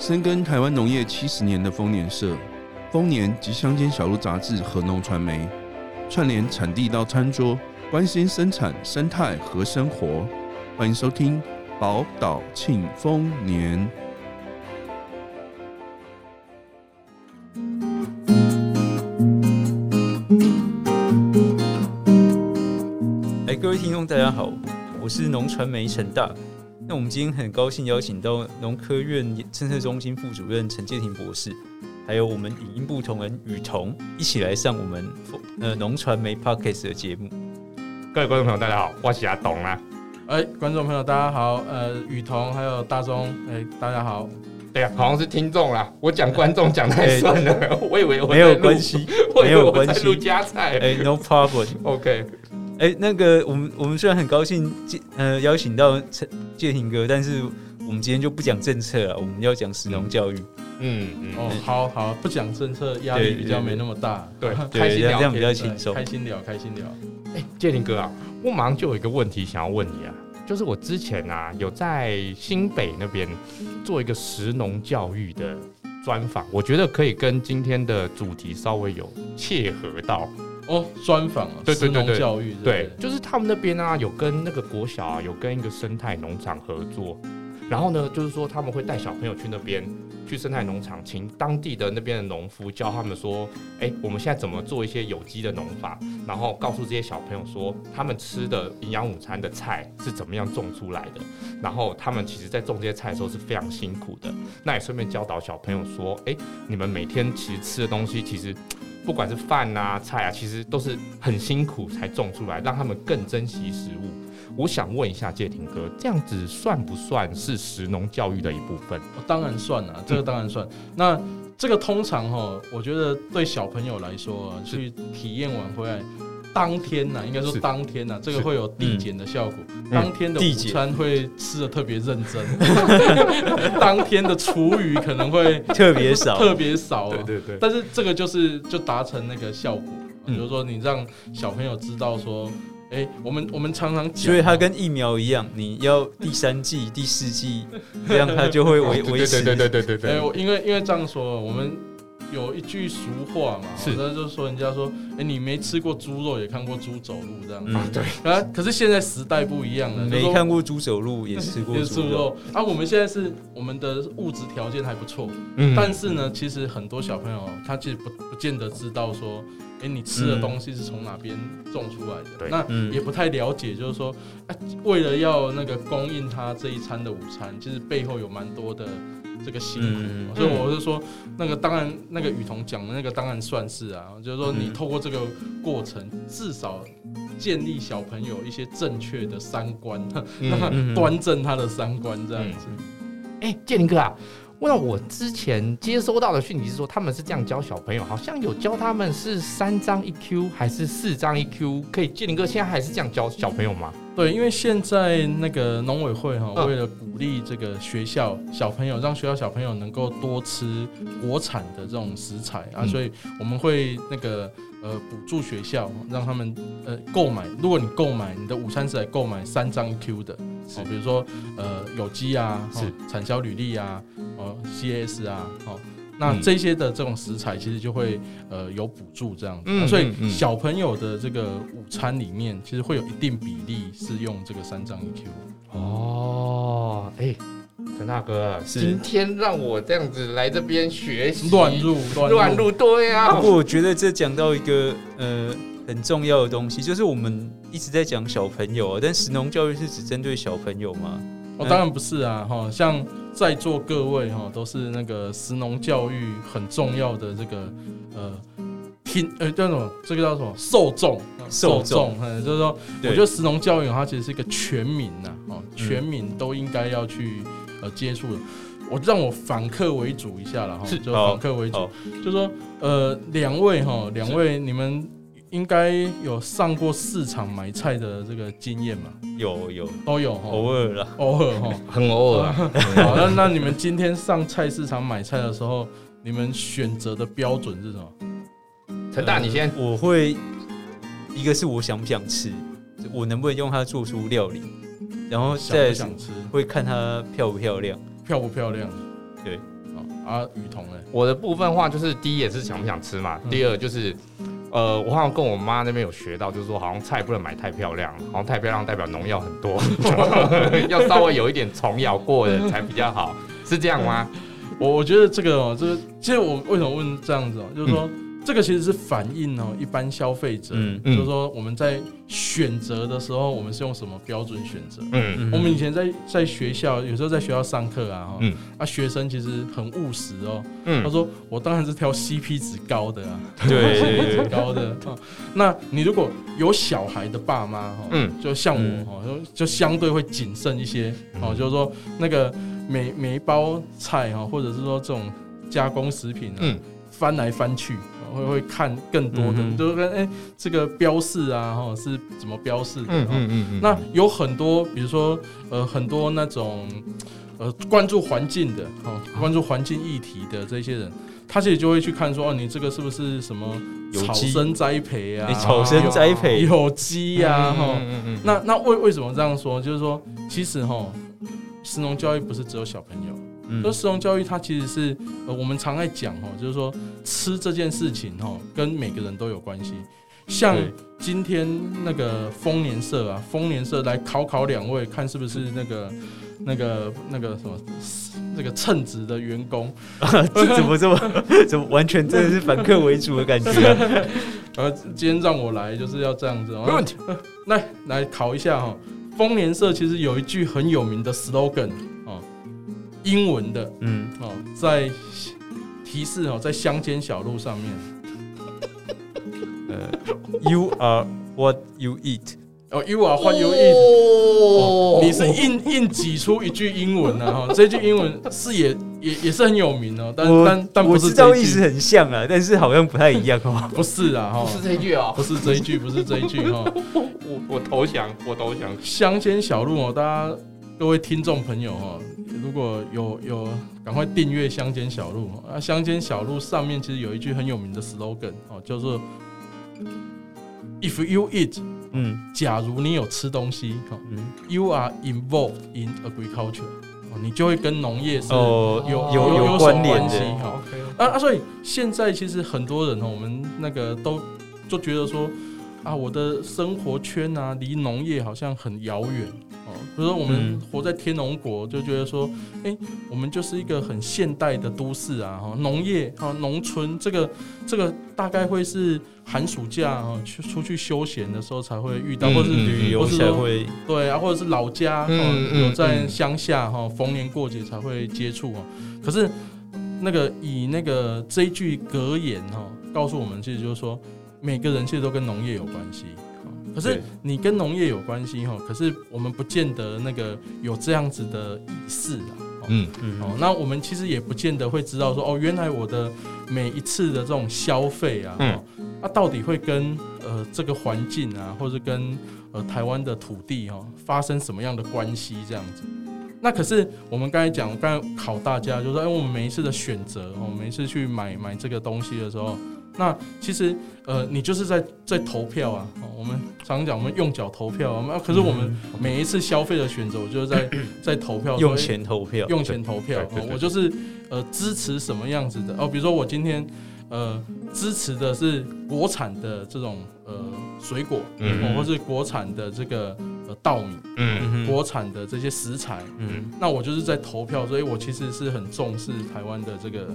深耕台湾农业七十年的丰年社、丰年及乡间小路杂志和农传媒，串联产地到餐桌，关心生产生态和生活。欢迎收听宝岛庆丰年。哎，各位听众，大家好，我是农传媒陈大。那我们今天很高兴邀请到农科院政策中心副主任陈建廷博士，还有我们影音部同仁雨桐一起来上我们呃农传媒 Podcast 的节目。各位观众朋友，大家好，我是阿董啦。哎，观众朋友，大家好，呃，雨桐还有大中，哎，大家好。对呀，好像是听众啦，我讲观众讲太 顺了，欸、我以为我没有关系，没有关系，录加菜，哎，no problem，OK。哎、欸，那个，我们我们虽然很高兴呃邀请到陈建廷哥，但是我们今天就不讲政策了，我们要讲食农教育。嗯嗯，哦，好好，不讲政策，压力比较没那么大，对，对，开心聊，这样比较轻松，开心聊，开心聊。哎，建廷哥啊，我马上就有一个问题想要问你啊，就是我之前啊有在新北那边做一个食农教育的专访，我觉得可以跟今天的主题稍微有切合到。哦，专访啊，对对对对，教育对，就是他们那边啊，有跟那个国小啊，有跟一个生态农场合作，然后呢，就是说他们会带小朋友去那边，去生态农场，请当地的那边的农夫教他们说，哎，我们现在怎么做一些有机的农法，然后告诉这些小朋友说，他们吃的营养午餐的菜是怎么样种出来的，然后他们其实在种这些菜的时候是非常辛苦的，那也顺便教导小朋友说，哎，你们每天其实吃的东西其实。不管是饭啊菜啊，其实都是很辛苦才种出来，让他们更珍惜食物。我想问一下介廷哥，这样子算不算是食农教育的一部分？哦，当然算啊，这个当然算。嗯、那这个通常哈，我觉得对小朋友来说，去体验完回来。当天呐、啊，应该说当天呐、啊，这个会有递减的效果。嗯、当天的午餐会吃的特别认真，嗯、当天的厨余可能会 特别少，特别少、啊。对对对。但是这个就是就达成那个效果，比如说你让小朋友知道说，哎、欸，我们我们常常讲，所以它跟疫苗一样，你要第三季、第四季，这样它就会维 维持。对对对对对对。哎，因为因为这样说，我们。有一句俗话嘛，是，那就是说人家说，哎、欸，你没吃过猪肉，也看过猪走路这样子。嗯，对。啊，可是现在时代不一样了，没看过猪走路，也吃过猪肉，肉。啊，我们现在是我们的物质条件还不错，嗯，但是呢，其实很多小朋友他其实不不见得知道说，哎、欸，你吃的东西是从哪边种出来的，嗯、那也不太了解，就是说，哎、啊，为了要那个供应他这一餐的午餐，其实背后有蛮多的。这个辛苦，嗯、所以我是说，那个当然，那个雨桐讲的那个当然算是啊，就是说你透过这个过程，至少建立小朋友一些正确的三观，嗯、端正他的三观这样子。哎、嗯，介廷哥啊。那我之前接收到的讯息是说，他们是这样教小朋友，好像有教他们是三张一 Q 还是四张一 Q？可以，建林哥现在还是这样教小朋友吗？对，因为现在那个农委会哈，为了鼓励这个学校小朋友，让学校小朋友能够多吃国产的这种食材啊，所以我们会那个。呃，补助学校让他们呃购买，如果你购买你的午餐是来购买三张 Q 的，哦，比如说呃有机啊，是产销履历啊，哦 CS 啊，哦，那这些的这种食材其实就会呃有补助这样子，嗯，所以小朋友的这个午餐里面其实会有一定比例是用这个三张一 Q。哦，哎。陈大哥，是今天让我这样子来这边学习，乱入乱入，对啊。不过我觉得这讲到一个呃很重要的东西，就是我们一直在讲小朋友啊，但神农教育是只针对小朋友吗？哦，当然不是啊，哈，像在座各位哈，都是那个神农教育很重要的这个呃听呃叫什么？这个叫什么？受众受众，嗯，就是说，我觉得神农教育它其实是一个全民呐，哦，全民都应该要去。呃，接触的，我让我反客为主一下了哈，就反客为主，就说呃，两位哈，两位你们应该有上过市场买菜的这个经验嘛？有有都有哈，偶尔了，偶尔哈，很偶尔。好，那那你们今天上菜市场买菜的时候，你们选择的标准是什么？陈大，你先，我会一个是我想不想吃，我能不能用它做出料理。然后再想吃，会看它漂不漂亮，漂不漂亮？对，啊，雨桐呢？我的部分的话就是第一也是想不想吃嘛，嗯、第二就是。呃，我好像跟我妈那边有学到，就是说好像菜不能买太漂亮，好像太漂亮代表农药很多，要稍微有一点虫咬过的才比较好，是这样吗？我我觉得这个哦，这个其实我为什么问这样子哦，就是说。嗯这个其实是反映哦，一般消费者，嗯，就是说我们在选择的时候，我们是用什么标准选择？嗯，我们以前在在学校，有时候在学校上课啊，嗯，啊，学生其实很务实哦，嗯，他说我当然是挑 CP 值高的啊，对，高的。那你如果有小孩的爸妈哈，嗯，就像我哈，就相对会谨慎一些，哦，就是说那个每每一包菜哈，或者是说这种加工食品，嗯，翻来翻去。会会看更多的，嗯、就是跟哎、欸，这个标示啊，哈，是怎么标示的？嗯嗯嗯，嗯。那有很多，比如说呃，很多那种呃，关注环境的，哈，关注环境议题的这些人，他其实就会去看说，哦，你这个是不是什么草生栽培啊？草生栽培有机呀，哈。嗯嗯嗯。那那为为什么这样说？就是说，其实哈，食农教育不是只有小朋友。那食农教育它其实是呃，我们常在讲哈，就是说吃这件事情哈，跟每个人都有关系。像今天那个丰年社啊，丰年社来考考两位，看是不是那个 那个那个什么那个称职的员工 怎么这么怎么完全真的是反客为主的感觉啊？呃，今天让我来就是要这样子，没问题。来来考一下哈，丰年社其实有一句很有名的 slogan。英文的，嗯，哦，在提示哦，在乡间小路上面，呃，You are what you eat，哦，You are what you eat，哦，你是硬硬挤出一句英文啊，哈，这句英文是也也也是很有名哦，但但但不是这一句，意思很像啊，但是好像不太一样哦，不是啊，哈，不是这一句哦，不是这一句，不是这一句哈，我我投降，我投降，乡间小路哦，大家各位听众朋友哈。如果有有，赶快订阅乡间小路啊！乡间小路上面其实有一句很有名的 slogan 哦，叫做 “If you eat”，嗯，假如你有吃东西，嗯，“You are involved in agriculture”，哦，你就会跟农业是有有有有关联的哈。啊啊，所以现在其实很多人哦，我们那个都就觉得说啊，我的生活圈啊，离农业好像很遥远。比如说，我们活在天龙国，就觉得说，哎，我们就是一个很现代的都市啊，哈，农业啊，农村，这个这个大概会是寒暑假啊，去出去休闲的时候才会遇到，或是旅游才会，对啊，或者是老家有在乡下哈，逢年过节才会接触啊。可是那个以那个这一句格言哈，告诉我们，其实就是说，每个人其实都跟农业有关系。可是你跟农业有关系哈，可是我们不见得那个有这样子的意识啊。嗯嗯。哦，那我们其实也不见得会知道说哦，原来我的每一次的这种消费啊，嗯，它到底会跟呃这个环境啊，或者跟呃台湾的土地哈发生什么样的关系这样子。那可是我们刚才讲，我刚才考大家就是说，哎，我们每一次的选择哦，每一次去买买这个东西的时候。那其实，呃，你就是在在投票啊。我们常讲，我们用脚投票啊。可是我们每一次消费的选择，我就是在 在投票，用钱投票，用钱投票。我就是呃支持什么样子的哦。比如说我今天呃支持的是国产的这种呃水果，嗯，或是国产的这个呃稻米，嗯，国产的这些食材，嗯，那我就是在投票，所以我其实是很重视台湾的这个。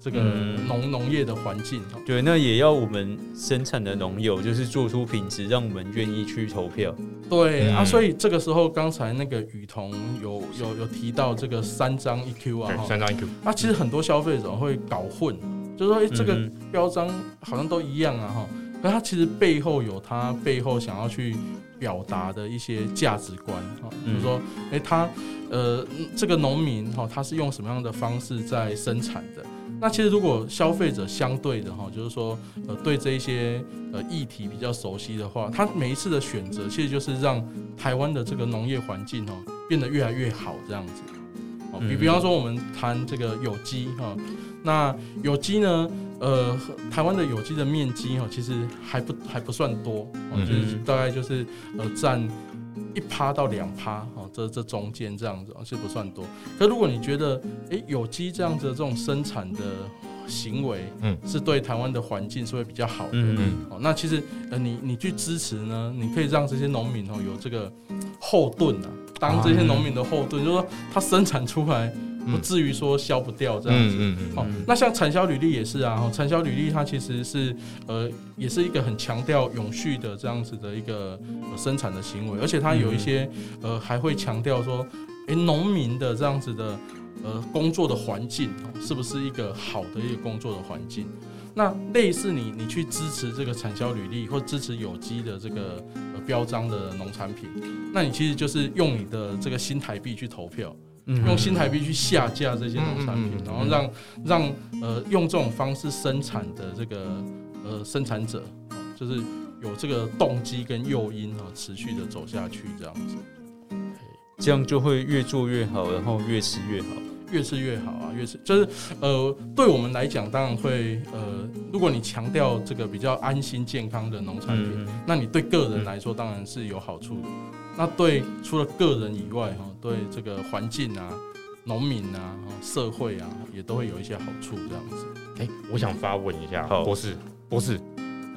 这个农农业的环境，对，那也要我们生产的农友就是做出品质，让我们愿意去投票。对、嗯、啊，所以这个时候刚才那个雨桐有有有提到这个三张一 Q 啊，三张一 Q。啊，其实很多消费者会搞混，就是说，哎，这个标章好像都一样啊，哈，可它其实背后有它背后想要去表达的一些价值观啊，比如说，哎，他呃，这个农民哈，他是用什么样的方式在生产的？那其实，如果消费者相对的哈，就是说，呃，对这一些呃议题比较熟悉的话，他每一次的选择，其实就是让台湾的这个农业环境哦变得越来越好这样子。哦，比比方说，我们谈这个有机哈，那有机呢，呃，台湾的有机的面积哈，其实还不还不算多，就是大概就是呃占一趴到两趴哦，这这中间这样子其实不算多。可如果你觉得诶有机这样子的这种生产的行为，嗯，是对台湾的环境是会比较好的，嗯嗯，哦，那其实呃你你去支持呢，你可以让这些农民哦有这个后盾啊，当这些农民的后盾，就是说他生产出来。不至于说消不掉这样子，嗯嗯嗯。好，那像产销履历也是啊，产销履历它其实是呃，也是一个很强调永续的这样子的一个呃生产的行为，而且它有一些呃，还会强调说，诶，农民的这样子的呃工作的环境是不是一个好的一个工作的环境？那类似你你去支持这个产销履历或支持有机的这个呃标章的农产品，那你其实就是用你的这个新台币去投票。用新台币去下架这些农产品，然后让让呃用这种方式生产的这个呃生产者，就是有这个动机跟诱因啊，持续的走下去这样子，这样就会越做越好，然后越吃越好，越吃越好啊，越吃就是呃对我们来讲，当然会呃，如果你强调这个比较安心健康的农产品，那你对个人来说当然是有好处的。那对除了个人以外，哈，对这个环境啊、农民啊、社会啊，也都会有一些好处。这样子，哎，我想发问一下，博士，博士，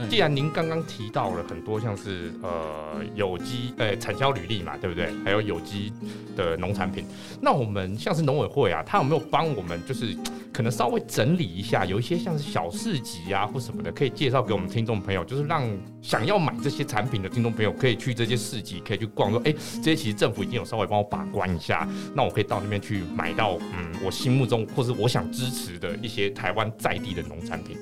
既然您刚刚提到了很多像是呃有机呃产销履历嘛，对不对？还有有机的农产品，那我们像是农委会啊，他有没有帮我们就是？可能稍微整理一下，有一些像是小市集啊或什么的，可以介绍给我们听众朋友，就是让想要买这些产品的听众朋友可以去这些市集，可以去逛，说，哎、这些其实政府已经有稍微帮我把关一下，那我可以到那边去买到，嗯，我心目中或是我想支持的一些台湾在地的农产品。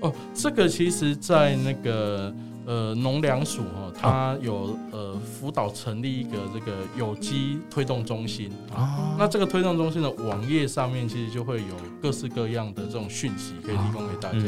哦，这个其实，在那个。呃，农粮署哈，它有呃辅导成立一个这个有机推动中心啊。那这个推动中心的网页上面，其实就会有各式各样的这种讯息可以提供给大家。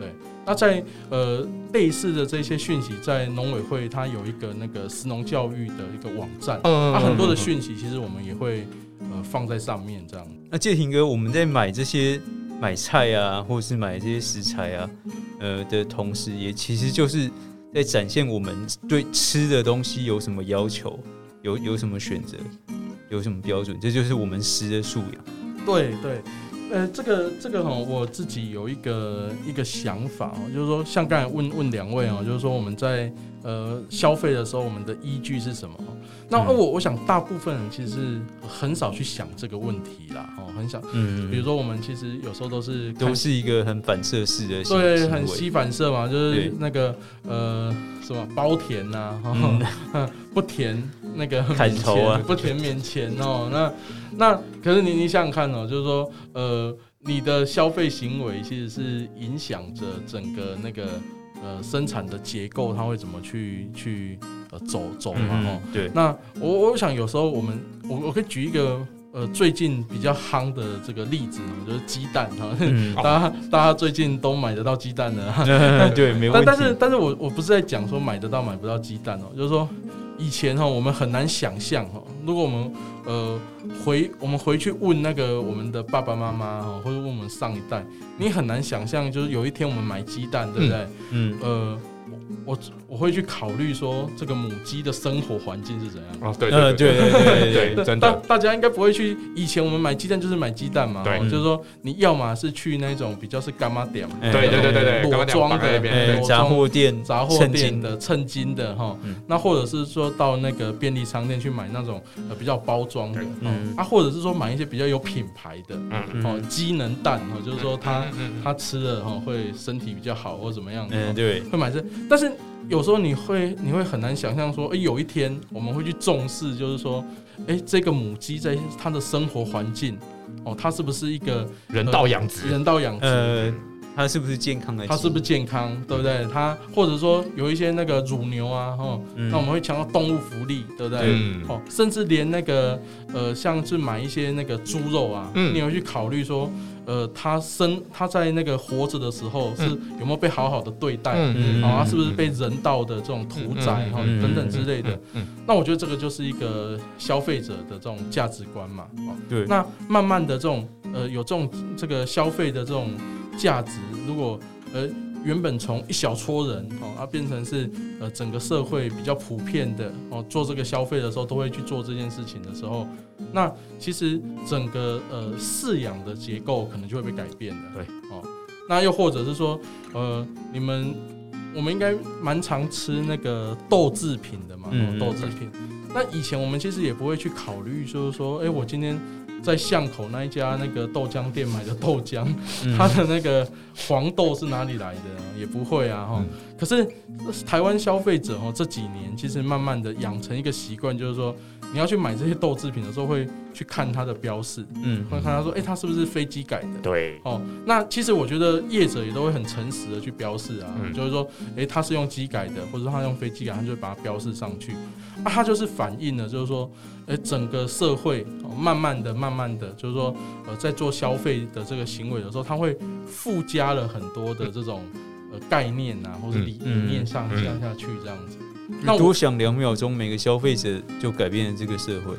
对，那在呃类似的这些讯息，在农委会它有一个那个食农教育的一个网站，它很多的讯息其实我们也会呃放在上面这样。那介廷哥，我们在买这些。买菜啊，或者是买这些食材啊，呃的同时，也其实就是在展现我们对吃的东西有什么要求，有有什么选择，有什么标准，这就是我们食的素养。对对，呃，这个这个哈，我自己有一个一个想法哦，就是说，像刚才问问两位啊，就是说我们在呃消费的时候，我们的依据是什么？那我我想大部分人其实是很少去想这个问题啦，哦，很少。嗯，比如说我们其实有时候都是都是一个很反射式的，对，很吸反射嘛，就是那个呃什么包甜呐，不甜那个砍头啊，不甜免钱哦。那那可是你你想想看哦，就是说呃你的消费行为其实是影响着整个那个。呃，生产的结构它会怎么去去呃走走嘛？哦、嗯，对。那我我想有时候我们我我可以举一个呃最近比较夯的这个例子，就是鸡蛋哈，嗯、大家大家最近都买得到鸡蛋的，嗯、对，没问题。但但是但是我我不是在讲说买得到买不到鸡蛋哦，就是说。以前哈，我们很难想象哈，如果我们呃回我们回去问那个我们的爸爸妈妈哈，或者问我们上一代，你很难想象，就是有一天我们买鸡蛋，对不对？嗯，嗯呃。我我会去考虑说，这个母鸡的生活环境是怎样？哦，对对对对对对对，真的。大大家应该不会去。以前我们买鸡蛋就是买鸡蛋嘛，对，就是说你要么是去那种比较是干妈店，对对对对对，裸装的杂货店、杂货店的称斤的哈。那或者是说到那个便利商店去买那种呃比较包装的，嗯，啊，或者是说买一些比较有品牌的，嗯哦，鸡能蛋哈，就是说它它吃了哈会身体比较好或怎么样，嗯，对，会买这，但是。有时候你会你会很难想象说，哎，有一天我们会去重视，就是说，哎，这个母鸡在它的生活环境，哦，它是不是一个人道养殖？人道养殖，呃，它是不是健康的？它是不是健康？对不对？它或者说有一些那个乳牛啊，哈，那我们会强调动物福利，对不对？哦，甚至连那个呃，像是买一些那个猪肉啊，你会去考虑说。呃，它生它在那个活着的时候是有没有被好好的对待？嗯啊，他是不是被人道的这种屠宰哈等等之类的？嗯，那我觉得这个就是一个消费者的这种价值观嘛。哦对，那慢慢的这种呃有这种这个消费的这种价值，如果呃原本从一小撮人哦，啊变成是呃整个社会比较普遍的哦，做这个消费的时候都会去做这件事情的时候，那其实整个呃饲养的结构可能就会被改变的。对哦，那又或者是说呃你们我们应该蛮常吃那个豆制品的嘛，嗯，豆制品。那以前我们其实也不会去考虑，就是说，哎，我今天。在巷口那一家那个豆浆店买的豆浆，它的那个黄豆是哪里来的？也不会啊哈。可是台湾消费者哈这几年其实慢慢的养成一个习惯，就是说你要去买这些豆制品的时候，会去看它的标示，嗯，会看他说，哎，它是不是飞机改的？对，哦，那其实我觉得业者也都会很诚实的去标示啊，就是说，哎，它是用机改的，或者说它用飞机改，他就会把它标示上去。啊，它就是反映了，就是说，诶，整个社会慢慢的、慢慢的，就是说，呃，在做消费的这个行为的时候，它会附加了很多的这种呃概念啊，或者理理念上下下去这样子。那多想两秒钟，每个消费者就改变了这个社会。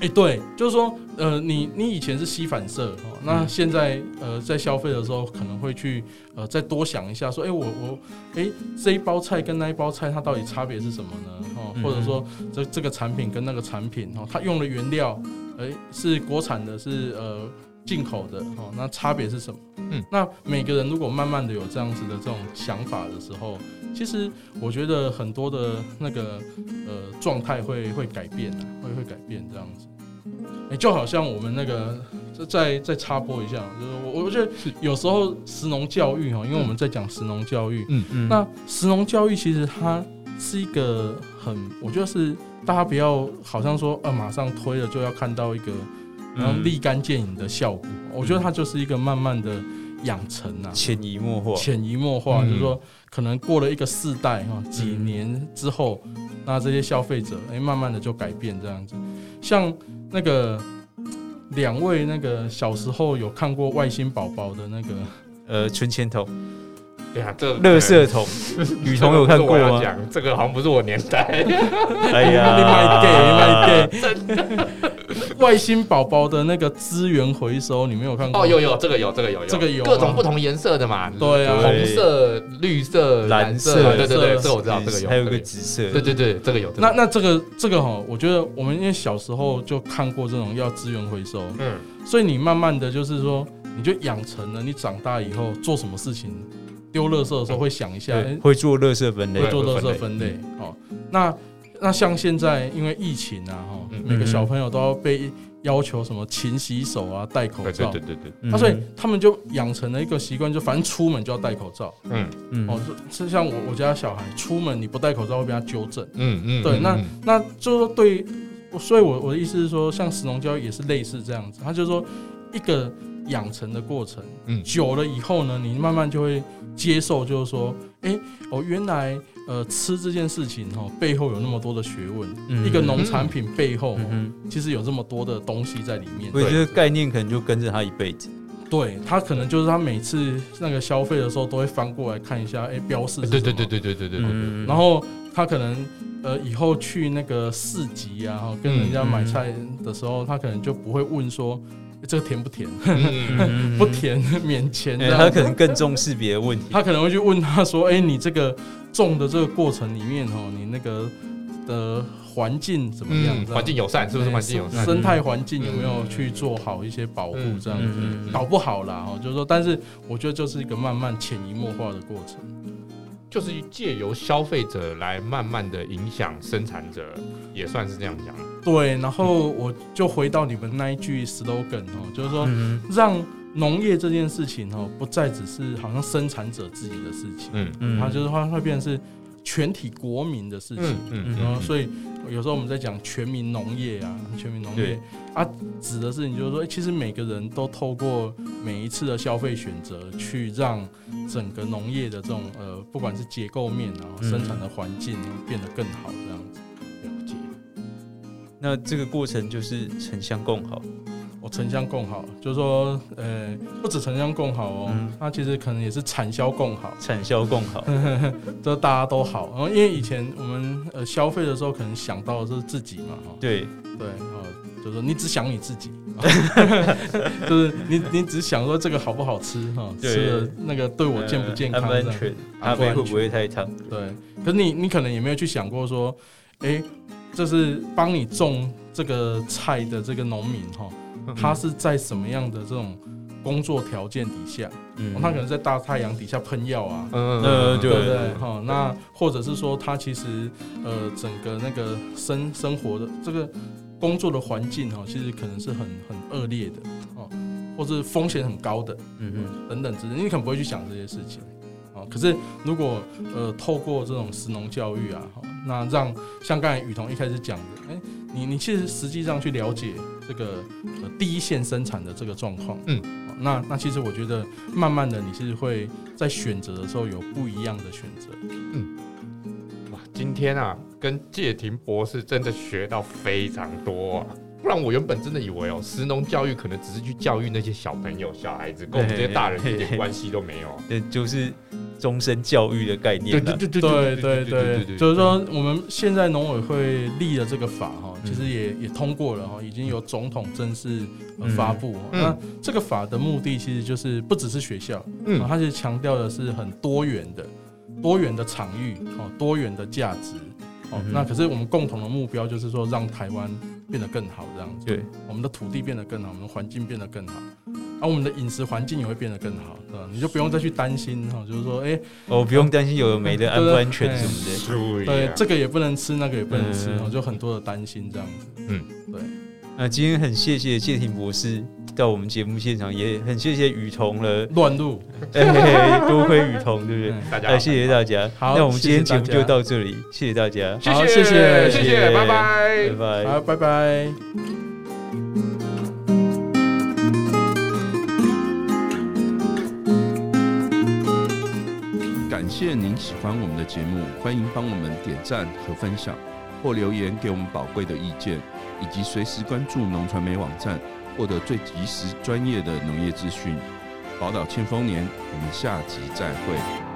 哎、欸，对，就是说，呃，你你以前是吸反射哦，那现在呃，在消费的时候可能会去呃再多想一下，说，哎、欸，我我，哎、欸，这一包菜跟那一包菜它到底差别是什么呢？哦，或者说这这个产品跟那个产品哦，它用的原料，哎、欸，是国产的，是呃进口的哦，那差别是什么？嗯，那每个人如果慢慢的有这样子的这种想法的时候，其实我觉得很多的那个呃状态会会改变啊，会会改变这样子。哎，就好像我们那个再再插播一下，就是我我觉得有时候食农教育哈，因为我们在讲食农教育，嗯嗯，那食农教育其实它是一个很，我觉得是大家不要好像说呃马上推了就要看到一个然后立竿见影的效果，我觉得它就是一个慢慢的养成啊，潜移默化，潜移默化，就是说可能过了一个世代哈，几年之后，那这些消费者哎慢慢的就改变这样子，像。那个两位，那个小时候有看过外星宝宝的那个呃存钱筒，对呀，这垃圾桶，雨桐有看过吗？这个好像不是我年代。哎呀，你买给，你买给，真的。外星宝宝的那个资源回收，你没有看过？哦，有有，这个有，这个有，这个有各种不同颜色的嘛。对啊，红色、绿色、蓝色，对对对，这个我知道，这个有。还有个紫色，对对对，这个有。那那这个这个哈，我觉得我们因为小时候就看过这种要资源回收，嗯，所以你慢慢的就是说，你就养成了，你长大以后做什么事情丢垃圾的时候会想一下，会做垃圾分类，会做垃圾分类。好，那。那像现在因为疫情啊，哈，每个小朋友都要被要求什么勤洗手啊，戴口罩，对对对对。那所以他们就养成了一个习惯，就反正出门就要戴口罩。嗯嗯。哦，是像我我家小孩出门你不戴口罩会被他纠正。嗯嗯。对，那那就是说对，所以我我的意思是说，像石农教育也是类似这样子，他就是说一个养成的过程，嗯，久了以后呢，你慢慢就会接受，就是说，哎，哦，原来。呃，吃这件事情哈，背后有那么多的学问。嗯、一个农产品背后，嗯、其实有这么多的东西在里面。我觉得概念可能就跟着他一辈子。对，他可能就是他每次那个消费的时候，都会翻过来看一下，哎、欸，标示。对对对对对对对。嗯、然后他可能呃，以后去那个市集啊，跟人家买菜的时候，他可能就不会问说。这个甜不甜？不甜 免钱。他可能更重视别的问题。他可能会去问他说：“哎，你这个种的这个过程里面哦，你那个的环境怎么样？环境友善是不是？环境友善，生态环境有没有去做好一些保护？这样子搞不好啦哦，就是说，但是我觉得就是一个慢慢潜移默化的过程。”就是借由消费者来慢慢的影响生产者，也算是这样讲。对，然后我就回到你们那一句 slogan 哦，就是说让农业这件事情哦，不再只是好像生产者自己的事情，嗯。嗯，它就是会会变成是全体国民的事情，嗯，然后所以。有时候我们在讲全民农业啊，全民农业对。啊，指的是你就是说，其实每个人都透过每一次的消费选择，去让整个农业的这种呃，不管是结构面啊，生产的环境变得更好，这样子。那这个过程就是城乡共好。我城乡共好，就是说，呃，不止城乡共好哦，那其实可能也是产销共好，产销共好，这大家都好。然后，因为以前我们呃消费的时候，可能想到的是自己嘛，哈，对对，就是说你只想你自己，就是你你只想说这个好不好吃哈，吃了那个对我健不健康，安全，咖啡会不会太烫？对，可是你你可能也没有去想过说，哎，这是帮你种这个菜的这个农民哈，他是在什么样的这种工作条件底下？嗯，他可能在大太阳底下喷药啊，嗯嗯，对不对？哈，那或者是说他其实呃整个那个生生活的这个。工作的环境哈，其实可能是很很恶劣的哦，或是风险很高的，嗯嗯，等等之类，你可能不会去想这些事情，哦。可是如果呃透过这种食农教育啊，那让像刚才雨桐一开始讲的，哎，你你其实实际上去了解这个呃第一线生产的这个状况，嗯，那那其实我觉得慢慢的你是会在选择的时候有不一样的选择，嗯。哇今天啊，跟介廷博士真的学到非常多啊！不然我原本真的以为哦，食农教育可能只是去教育那些小朋友、小孩子，跟我们这些大人一点关系都没有。对，就是终身教育的概念，对对对对对对对，就是说我们现在农委会立了这个法哈，其实也也通过了哈，已经有总统正式发布。那这个法的目的其实就是不只是学校，嗯，它其强调的是很多元的、多元的场域哦，多元的价值哦。那可是我们共同的目标就是说让台湾。变得更好，这样子。对，我们的土地变得更好，我们的环境变得更好，而、啊、我们的饮食环境也会变得更好，对吧？你就不用再去担心哈，就是说，哎、欸，哦，不用担心有没的安不安全什么的，对，这个也不能吃，那个也不能吃，嗯、就很多的担心这样子。嗯，对。那今天很谢谢谢婷博士到我们节目现场，也很谢谢雨桐了乱入，多亏雨桐，对不对？大家，谢谢大家。好，那我们今天节目就到这里，谢谢大家，好，谢谢，谢谢，拜拜，拜拜，好，拜拜。感谢您喜欢我们的节目，欢迎帮我们点赞和分享，或留言给我们宝贵的意见。以及随时关注农传媒网站，获得最及时专业的农业资讯。宝岛庆丰年，我们下集再会。